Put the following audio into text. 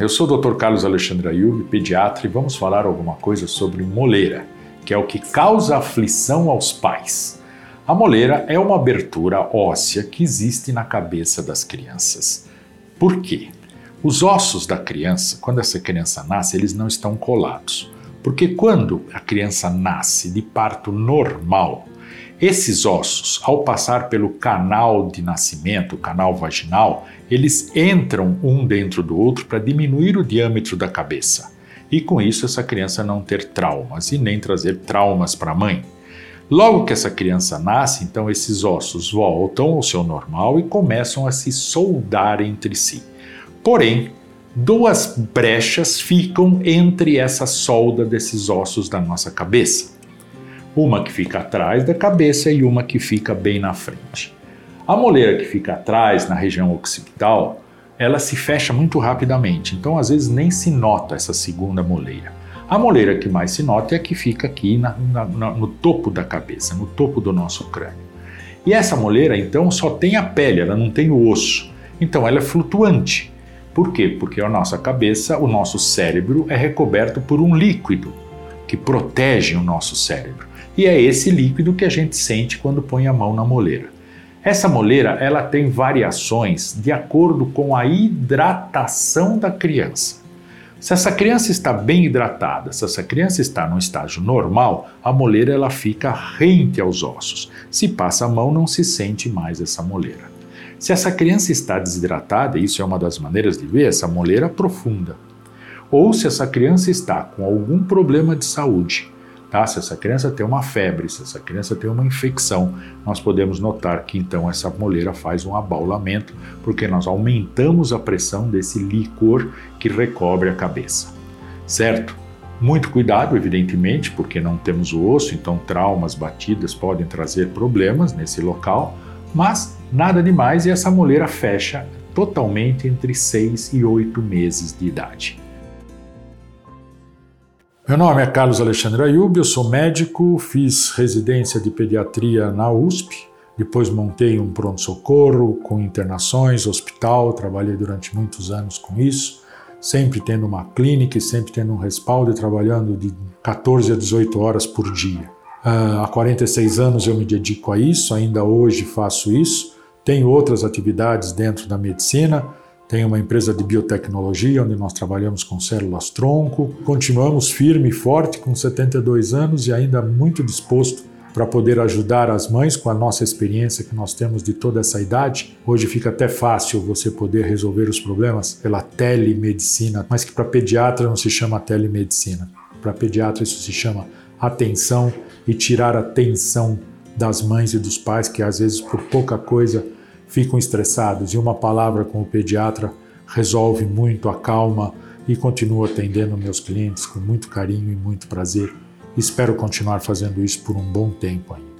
Eu sou o Dr. Carlos Alexandre Ayub, pediatra, e vamos falar alguma coisa sobre moleira, que é o que causa aflição aos pais. A moleira é uma abertura óssea que existe na cabeça das crianças. Por quê? Os ossos da criança, quando essa criança nasce, eles não estão colados. Porque quando a criança nasce de parto normal, esses ossos, ao passar pelo canal de nascimento, canal vaginal, eles entram um dentro do outro para diminuir o diâmetro da cabeça. E com isso, essa criança não ter traumas e nem trazer traumas para a mãe. Logo que essa criança nasce, então esses ossos voltam ao seu normal e começam a se soldar entre si. Porém, duas brechas ficam entre essa solda desses ossos da nossa cabeça uma que fica atrás da cabeça e uma que fica bem na frente. A moleira que fica atrás, na região occipital, ela se fecha muito rapidamente, então às vezes nem se nota essa segunda moleira. A moleira que mais se nota é a que fica aqui na, na, no topo da cabeça, no topo do nosso crânio. E essa moleira, então, só tem a pele, ela não tem o osso. Então ela é flutuante. Por quê? Porque a nossa cabeça, o nosso cérebro é recoberto por um líquido que protege o nosso cérebro e é esse líquido que a gente sente quando põe a mão na moleira. Essa moleira ela tem variações de acordo com a hidratação da criança. Se essa criança está bem hidratada, se essa criança está no estágio normal, a moleira ela fica rente aos ossos. Se passa a mão, não se sente mais essa moleira. Se essa criança está desidratada, isso é uma das maneiras de ver, essa moleira profunda. Ou se essa criança está com algum problema de saúde, Tá? Se essa criança tem uma febre, se essa criança tem uma infecção, nós podemos notar que então essa moleira faz um abaulamento, porque nós aumentamos a pressão desse licor que recobre a cabeça. Certo? Muito cuidado, evidentemente, porque não temos o osso, então traumas, batidas podem trazer problemas nesse local, mas nada demais e essa moleira fecha totalmente entre 6 e 8 meses de idade. Meu nome é Carlos Alexandre Ayub, eu sou médico, fiz residência de pediatria na USP, depois montei um pronto-socorro com internações, hospital, trabalhei durante muitos anos com isso, sempre tendo uma clínica e sempre tendo um respaldo e trabalhando de 14 a 18 horas por dia. Uh, há 46 anos eu me dedico a isso, ainda hoje faço isso, tenho outras atividades dentro da medicina, tem uma empresa de biotecnologia onde nós trabalhamos com células tronco. Continuamos firme e forte com 72 anos e ainda muito disposto para poder ajudar as mães com a nossa experiência que nós temos de toda essa idade. Hoje fica até fácil você poder resolver os problemas pela telemedicina, mas que para pediatra não se chama telemedicina. Para pediatra isso se chama atenção e tirar a tensão das mães e dos pais que às vezes por pouca coisa ficam estressados e uma palavra com o pediatra resolve muito, acalma e continuo atendendo meus clientes com muito carinho e muito prazer. Espero continuar fazendo isso por um bom tempo ainda.